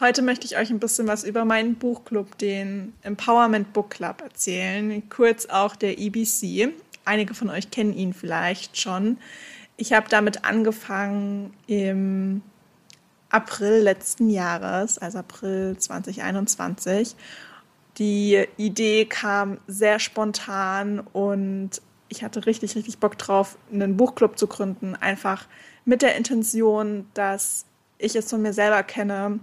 Heute möchte ich euch ein bisschen was über meinen Buchclub, den Empowerment Book Club, erzählen, kurz auch der EBC. Einige von euch kennen ihn vielleicht schon. Ich habe damit angefangen im April letzten Jahres, also April 2021. Die Idee kam sehr spontan und ich hatte richtig, richtig Bock drauf, einen Buchclub zu gründen. Einfach mit der Intention, dass ich es von mir selber kenne,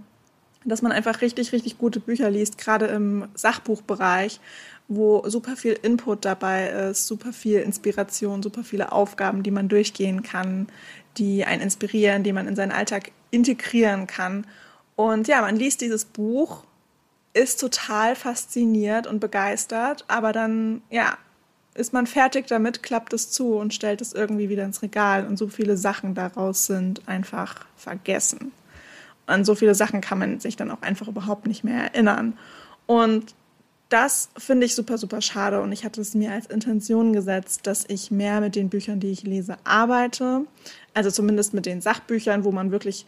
dass man einfach richtig, richtig gute Bücher liest, gerade im Sachbuchbereich, wo super viel Input dabei ist, super viel Inspiration, super viele Aufgaben, die man durchgehen kann, die einen inspirieren, die man in seinen Alltag integrieren kann. Und ja, man liest dieses Buch, ist total fasziniert und begeistert, aber dann, ja, ist man fertig damit, klappt es zu und stellt es irgendwie wieder ins Regal und so viele Sachen daraus sind einfach vergessen an so viele Sachen kann man sich dann auch einfach überhaupt nicht mehr erinnern. Und das finde ich super, super schade und ich hatte es mir als Intention gesetzt, dass ich mehr mit den Büchern, die ich lese, arbeite. Also zumindest mit den Sachbüchern, wo man wirklich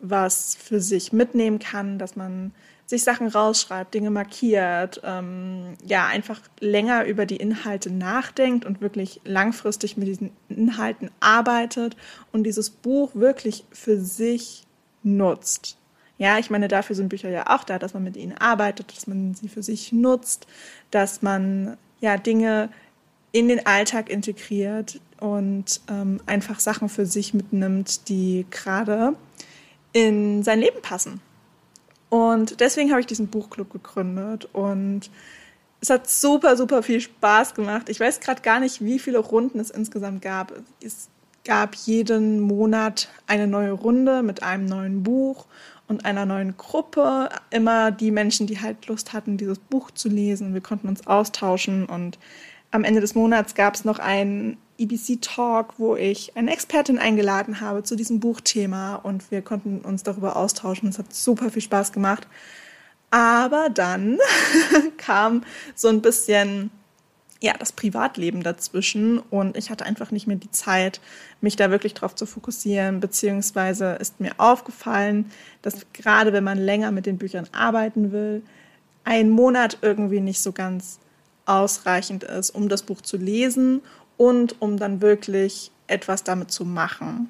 was für sich mitnehmen kann, dass man sich Sachen rausschreibt, Dinge markiert, ähm, ja, einfach länger über die Inhalte nachdenkt und wirklich langfristig mit diesen Inhalten arbeitet und dieses Buch wirklich für sich nutzt. Ja, ich meine, dafür sind Bücher ja auch da, dass man mit ihnen arbeitet, dass man sie für sich nutzt, dass man ja Dinge in den Alltag integriert und ähm, einfach Sachen für sich mitnimmt, die gerade in sein Leben passen. Und deswegen habe ich diesen Buchclub gegründet und es hat super, super viel Spaß gemacht. Ich weiß gerade gar nicht, wie viele Runden es insgesamt gab. Es gab jeden Monat eine neue Runde mit einem neuen Buch und einer neuen Gruppe. Immer die Menschen, die halt Lust hatten, dieses Buch zu lesen. Wir konnten uns austauschen und am Ende des Monats gab es noch einen EBC-Talk, wo ich eine Expertin eingeladen habe zu diesem Buchthema und wir konnten uns darüber austauschen. Es hat super viel Spaß gemacht. Aber dann kam so ein bisschen ja, das Privatleben dazwischen und ich hatte einfach nicht mehr die Zeit, mich da wirklich drauf zu fokussieren, beziehungsweise ist mir aufgefallen, dass gerade wenn man länger mit den Büchern arbeiten will, ein Monat irgendwie nicht so ganz ausreichend ist, um das Buch zu lesen und um dann wirklich etwas damit zu machen.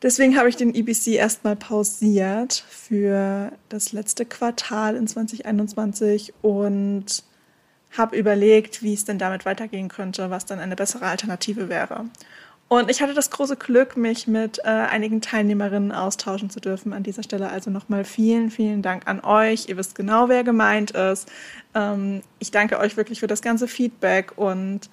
Deswegen habe ich den EBC erstmal pausiert für das letzte Quartal in 2021 und habe überlegt, wie es denn damit weitergehen könnte, was dann eine bessere Alternative wäre. Und ich hatte das große Glück, mich mit äh, einigen Teilnehmerinnen austauschen zu dürfen. An dieser Stelle also nochmal vielen, vielen Dank an euch. Ihr wisst genau, wer gemeint ist. Ähm, ich danke euch wirklich für das ganze Feedback und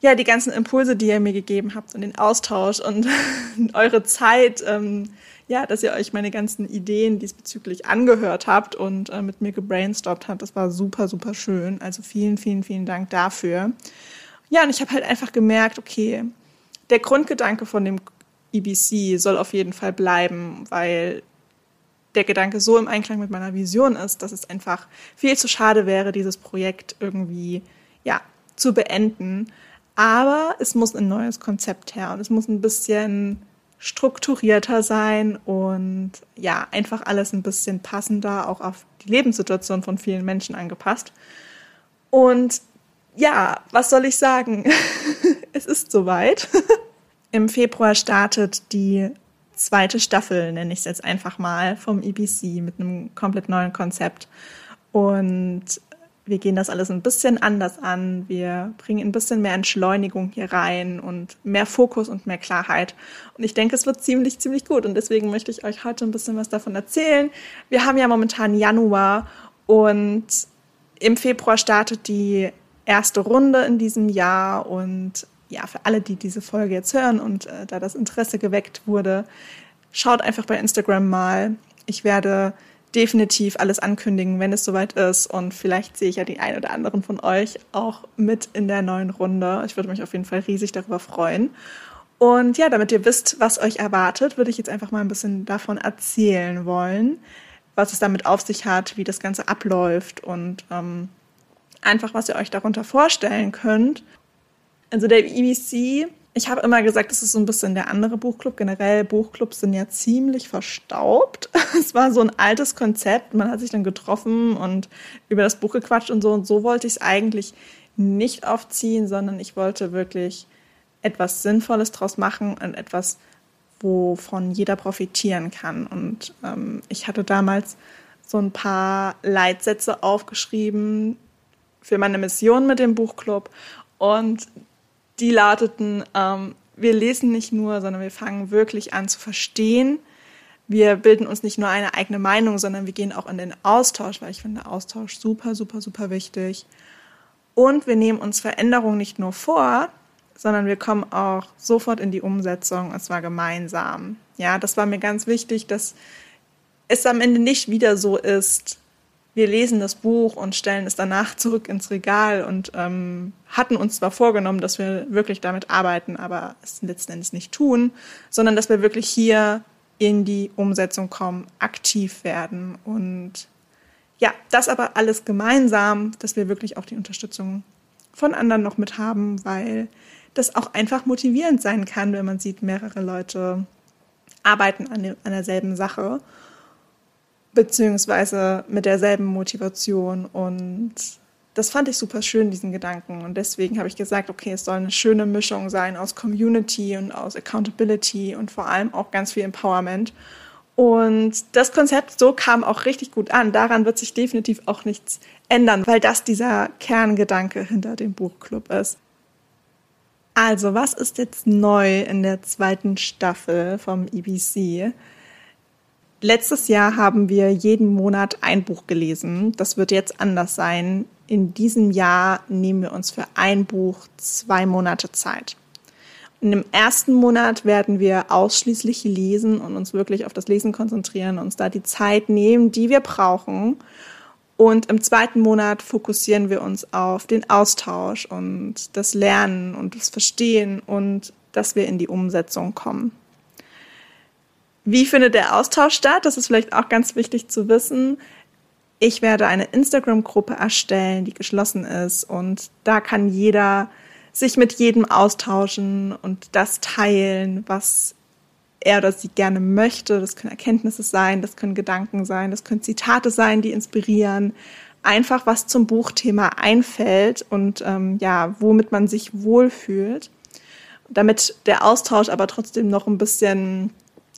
ja, die ganzen Impulse, die ihr mir gegeben habt und den Austausch und eure Zeit, ähm, ja, dass ihr euch meine ganzen Ideen diesbezüglich angehört habt und äh, mit mir gebrainstormt habt. Das war super, super schön. Also vielen, vielen, vielen Dank dafür. Ja, und ich habe halt einfach gemerkt, okay, der Grundgedanke von dem EBC soll auf jeden Fall bleiben, weil der Gedanke so im Einklang mit meiner Vision ist, dass es einfach viel zu schade wäre, dieses Projekt irgendwie ja, zu beenden. Aber es muss ein neues Konzept her und es muss ein bisschen strukturierter sein und ja, einfach alles ein bisschen passender, auch auf die Lebenssituation von vielen Menschen angepasst. Und ja, was soll ich sagen? es ist soweit. Im Februar startet die zweite Staffel, nenne ich es jetzt einfach mal, vom EBC mit einem komplett neuen Konzept. Und wir gehen das alles ein bisschen anders an. Wir bringen ein bisschen mehr Entschleunigung hier rein und mehr Fokus und mehr Klarheit. Und ich denke, es wird ziemlich, ziemlich gut. Und deswegen möchte ich euch heute ein bisschen was davon erzählen. Wir haben ja momentan Januar und im Februar startet die erste Runde in diesem Jahr. Und ja, für alle, die diese Folge jetzt hören und äh, da das Interesse geweckt wurde, schaut einfach bei Instagram mal. Ich werde definitiv alles ankündigen, wenn es soweit ist. Und vielleicht sehe ich ja die ein oder anderen von euch auch mit in der neuen Runde. Ich würde mich auf jeden Fall riesig darüber freuen. Und ja, damit ihr wisst, was euch erwartet, würde ich jetzt einfach mal ein bisschen davon erzählen wollen, was es damit auf sich hat, wie das Ganze abläuft und ähm, einfach, was ihr euch darunter vorstellen könnt. Also der EBC ich habe immer gesagt, es ist so ein bisschen der andere Buchclub. Generell Buchclubs sind ja ziemlich verstaubt. Es war so ein altes Konzept. Man hat sich dann getroffen und über das Buch gequatscht und so. Und so wollte ich es eigentlich nicht aufziehen, sondern ich wollte wirklich etwas Sinnvolles draus machen und etwas, wovon jeder profitieren kann. Und ähm, ich hatte damals so ein paar Leitsätze aufgeschrieben für meine Mission mit dem Buchclub. Und die lauteten, ähm, wir lesen nicht nur, sondern wir fangen wirklich an zu verstehen. Wir bilden uns nicht nur eine eigene Meinung, sondern wir gehen auch in den Austausch, weil ich finde Austausch super, super, super wichtig. Und wir nehmen uns Veränderungen nicht nur vor, sondern wir kommen auch sofort in die Umsetzung, und zwar gemeinsam. Ja, das war mir ganz wichtig, dass es am Ende nicht wieder so ist, wir lesen das Buch und stellen es danach zurück ins Regal und ähm, hatten uns zwar vorgenommen, dass wir wirklich damit arbeiten, aber es letzten Endes nicht tun, sondern dass wir wirklich hier in die Umsetzung kommen, aktiv werden und ja, das aber alles gemeinsam, dass wir wirklich auch die Unterstützung von anderen noch mit haben, weil das auch einfach motivierend sein kann, wenn man sieht, mehrere Leute arbeiten an, an derselben Sache beziehungsweise mit derselben Motivation. Und das fand ich super schön, diesen Gedanken. Und deswegen habe ich gesagt, okay, es soll eine schöne Mischung sein aus Community und aus Accountability und vor allem auch ganz viel Empowerment. Und das Konzept so kam auch richtig gut an. Daran wird sich definitiv auch nichts ändern, weil das dieser Kerngedanke hinter dem Buchclub ist. Also, was ist jetzt neu in der zweiten Staffel vom EBC? Letztes Jahr haben wir jeden Monat ein Buch gelesen. Das wird jetzt anders sein. In diesem Jahr nehmen wir uns für ein Buch zwei Monate Zeit. Und im ersten Monat werden wir ausschließlich lesen und uns wirklich auf das Lesen konzentrieren, uns da die Zeit nehmen, die wir brauchen. Und im zweiten Monat fokussieren wir uns auf den Austausch und das Lernen und das Verstehen und dass wir in die Umsetzung kommen. Wie findet der Austausch statt? Das ist vielleicht auch ganz wichtig zu wissen. Ich werde eine Instagram-Gruppe erstellen, die geschlossen ist und da kann jeder sich mit jedem austauschen und das teilen, was er oder sie gerne möchte. Das können Erkenntnisse sein, das können Gedanken sein, das können Zitate sein, die inspirieren. Einfach was zum Buchthema einfällt und ähm, ja, womit man sich wohlfühlt. Damit der Austausch aber trotzdem noch ein bisschen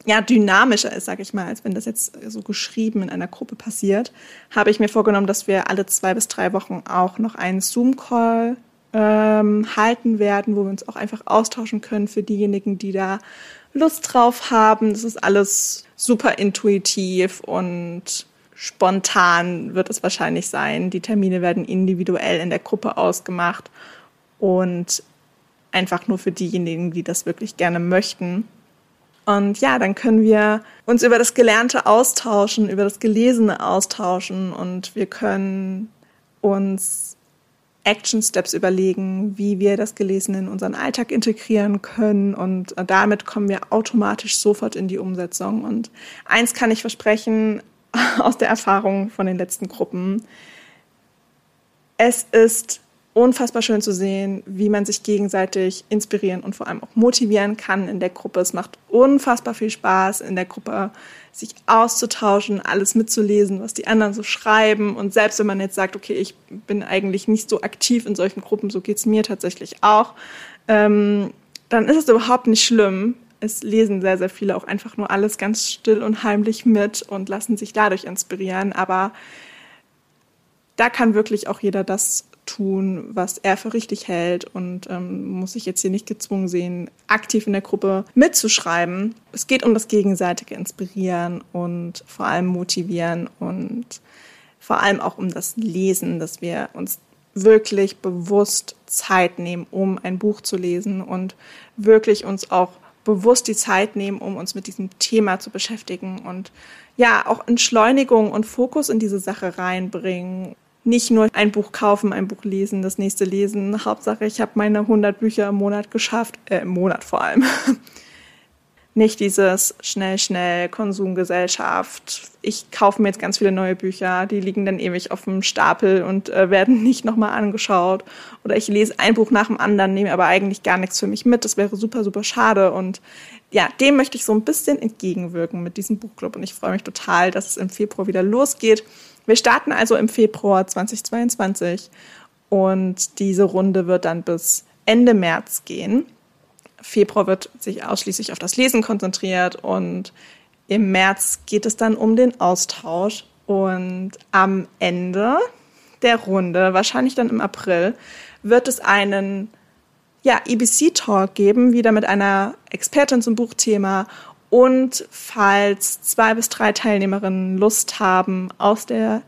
ja, dynamischer ist, sage ich mal, als wenn das jetzt so geschrieben in einer Gruppe passiert, habe ich mir vorgenommen, dass wir alle zwei bis drei Wochen auch noch einen Zoom-Call ähm, halten werden, wo wir uns auch einfach austauschen können für diejenigen, die da Lust drauf haben. Das ist alles super intuitiv und spontan wird es wahrscheinlich sein. Die Termine werden individuell in der Gruppe ausgemacht und einfach nur für diejenigen, die das wirklich gerne möchten. Und ja, dann können wir uns über das Gelernte austauschen, über das Gelesene austauschen und wir können uns Action Steps überlegen, wie wir das Gelesene in unseren Alltag integrieren können und damit kommen wir automatisch sofort in die Umsetzung. Und eins kann ich versprechen aus der Erfahrung von den letzten Gruppen. Es ist unfassbar schön zu sehen, wie man sich gegenseitig inspirieren und vor allem auch motivieren kann in der Gruppe. Es macht unfassbar viel Spaß, in der Gruppe sich auszutauschen, alles mitzulesen, was die anderen so schreiben. Und selbst wenn man jetzt sagt, okay, ich bin eigentlich nicht so aktiv in solchen Gruppen, so geht es mir tatsächlich auch, ähm, dann ist es überhaupt nicht schlimm. Es lesen sehr, sehr viele auch einfach nur alles ganz still und heimlich mit und lassen sich dadurch inspirieren. Aber da kann wirklich auch jeder das tun, was er für richtig hält und ähm, muss sich jetzt hier nicht gezwungen sehen, aktiv in der Gruppe mitzuschreiben. Es geht um das gegenseitige Inspirieren und vor allem motivieren und vor allem auch um das Lesen, dass wir uns wirklich bewusst Zeit nehmen, um ein Buch zu lesen und wirklich uns auch bewusst die Zeit nehmen, um uns mit diesem Thema zu beschäftigen und ja, auch Entschleunigung und Fokus in diese Sache reinbringen nicht nur ein Buch kaufen, ein Buch lesen, das nächste lesen. Hauptsache, ich habe meine 100 Bücher im Monat geschafft, äh, im Monat vor allem. nicht dieses schnell, schnell Konsumgesellschaft. Ich kaufe mir jetzt ganz viele neue Bücher, die liegen dann ewig auf dem Stapel und äh, werden nicht nochmal angeschaut. Oder ich lese ein Buch nach dem anderen, nehme aber eigentlich gar nichts für mich mit. Das wäre super, super schade. Und ja, dem möchte ich so ein bisschen entgegenwirken mit diesem Buchclub. Und ich freue mich total, dass es im Februar wieder losgeht. Wir starten also im Februar 2022 und diese Runde wird dann bis Ende März gehen. Februar wird sich ausschließlich auf das Lesen konzentriert und im März geht es dann um den Austausch und am Ende der Runde, wahrscheinlich dann im April, wird es einen ja, EBC-Talk geben, wieder mit einer Expertin zum Buchthema und falls zwei bis drei Teilnehmerinnen Lust haben, aus der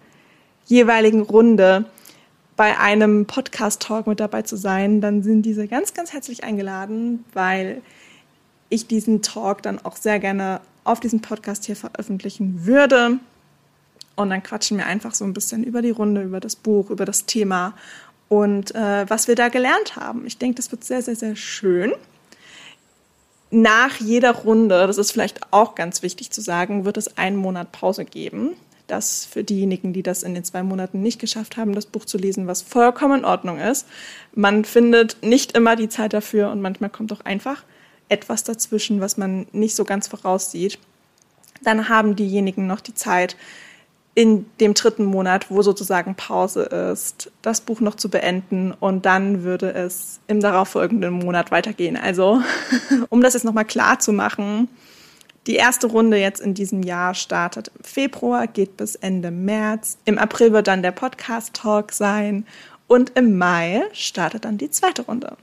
jeweiligen Runde bei einem Podcast-Talk mit dabei zu sein, dann sind diese ganz, ganz herzlich eingeladen, weil ich diesen Talk dann auch sehr gerne auf diesem Podcast hier veröffentlichen würde. Und dann quatschen wir einfach so ein bisschen über die Runde, über das Buch, über das Thema und äh, was wir da gelernt haben. Ich denke, das wird sehr, sehr, sehr schön nach jeder Runde, das ist vielleicht auch ganz wichtig zu sagen, wird es einen Monat Pause geben. Das für diejenigen, die das in den zwei Monaten nicht geschafft haben, das Buch zu lesen, was vollkommen in Ordnung ist. Man findet nicht immer die Zeit dafür und manchmal kommt auch einfach etwas dazwischen, was man nicht so ganz voraussieht. Dann haben diejenigen noch die Zeit, in dem dritten Monat, wo sozusagen Pause ist, das Buch noch zu beenden und dann würde es im darauffolgenden Monat weitergehen. Also, um das jetzt nochmal klar zu machen, die erste Runde jetzt in diesem Jahr startet im Februar, geht bis Ende März. Im April wird dann der Podcast-Talk sein und im Mai startet dann die zweite Runde.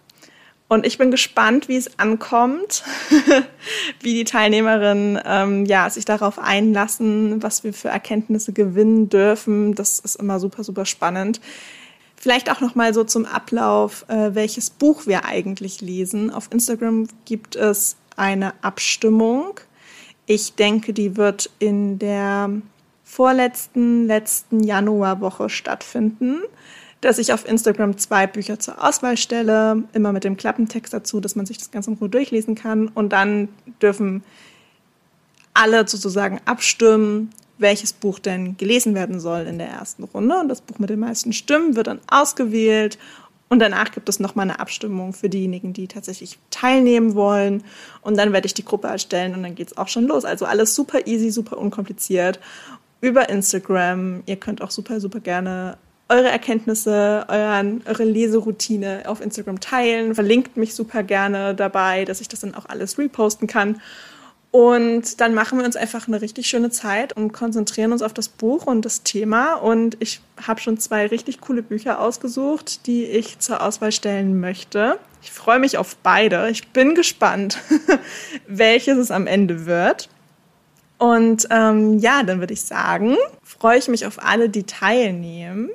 Und ich bin gespannt, wie es ankommt, wie die Teilnehmerinnen ähm, ja, sich darauf einlassen, was wir für Erkenntnisse gewinnen dürfen. Das ist immer super, super spannend. Vielleicht auch noch mal so zum Ablauf, äh, welches Buch wir eigentlich lesen. Auf Instagram gibt es eine Abstimmung. Ich denke, die wird in der vorletzten, letzten Januarwoche stattfinden dass ich auf Instagram zwei Bücher zur Auswahl stelle, immer mit dem Klappentext dazu, dass man sich das Ganze in Ruhe durchlesen kann. Und dann dürfen alle sozusagen abstimmen, welches Buch denn gelesen werden soll in der ersten Runde. Und das Buch mit den meisten Stimmen wird dann ausgewählt. Und danach gibt es nochmal eine Abstimmung für diejenigen, die tatsächlich teilnehmen wollen. Und dann werde ich die Gruppe erstellen und dann geht es auch schon los. Also alles super easy, super unkompliziert über Instagram. Ihr könnt auch super, super gerne eure Erkenntnisse, euren, eure Leseroutine auf Instagram teilen. Verlinkt mich super gerne dabei, dass ich das dann auch alles reposten kann. Und dann machen wir uns einfach eine richtig schöne Zeit und konzentrieren uns auf das Buch und das Thema. Und ich habe schon zwei richtig coole Bücher ausgesucht, die ich zur Auswahl stellen möchte. Ich freue mich auf beide. Ich bin gespannt, welches es am Ende wird. Und ähm, ja, dann würde ich sagen, freue ich mich auf alle, die teilnehmen.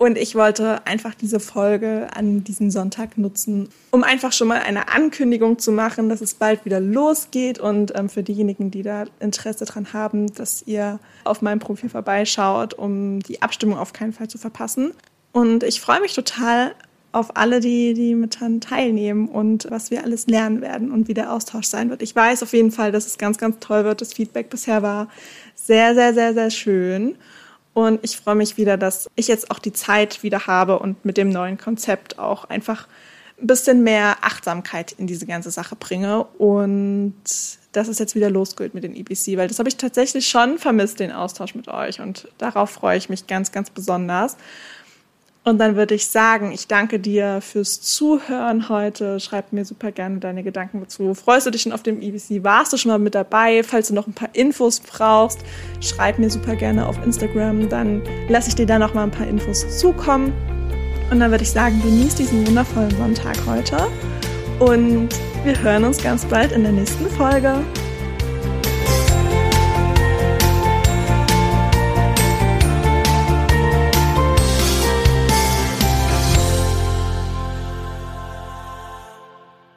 Und ich wollte einfach diese Folge an diesem Sonntag nutzen, um einfach schon mal eine Ankündigung zu machen, dass es bald wieder losgeht. Und ähm, für diejenigen, die da Interesse dran haben, dass ihr auf meinem Profil vorbeischaut, um die Abstimmung auf keinen Fall zu verpassen. Und ich freue mich total auf alle, die, die mit teilnehmen und was wir alles lernen werden und wie der Austausch sein wird. Ich weiß auf jeden Fall, dass es ganz, ganz toll wird. Das Feedback bisher war sehr, sehr, sehr, sehr schön. Und ich freue mich wieder, dass ich jetzt auch die Zeit wieder habe und mit dem neuen Konzept auch einfach ein bisschen mehr Achtsamkeit in diese ganze Sache bringe und dass es jetzt wieder losgeht mit den EBC, weil das habe ich tatsächlich schon vermisst, den Austausch mit euch und darauf freue ich mich ganz, ganz besonders. Und dann würde ich sagen, ich danke dir fürs Zuhören heute. Schreib mir super gerne deine Gedanken dazu. Freust du dich schon auf dem EBC? Warst du schon mal mit dabei? Falls du noch ein paar Infos brauchst, schreib mir super gerne auf Instagram. Dann lasse ich dir da noch mal ein paar Infos zukommen. Und dann würde ich sagen, genieß diesen wundervollen Sonntag heute. Und wir hören uns ganz bald in der nächsten Folge.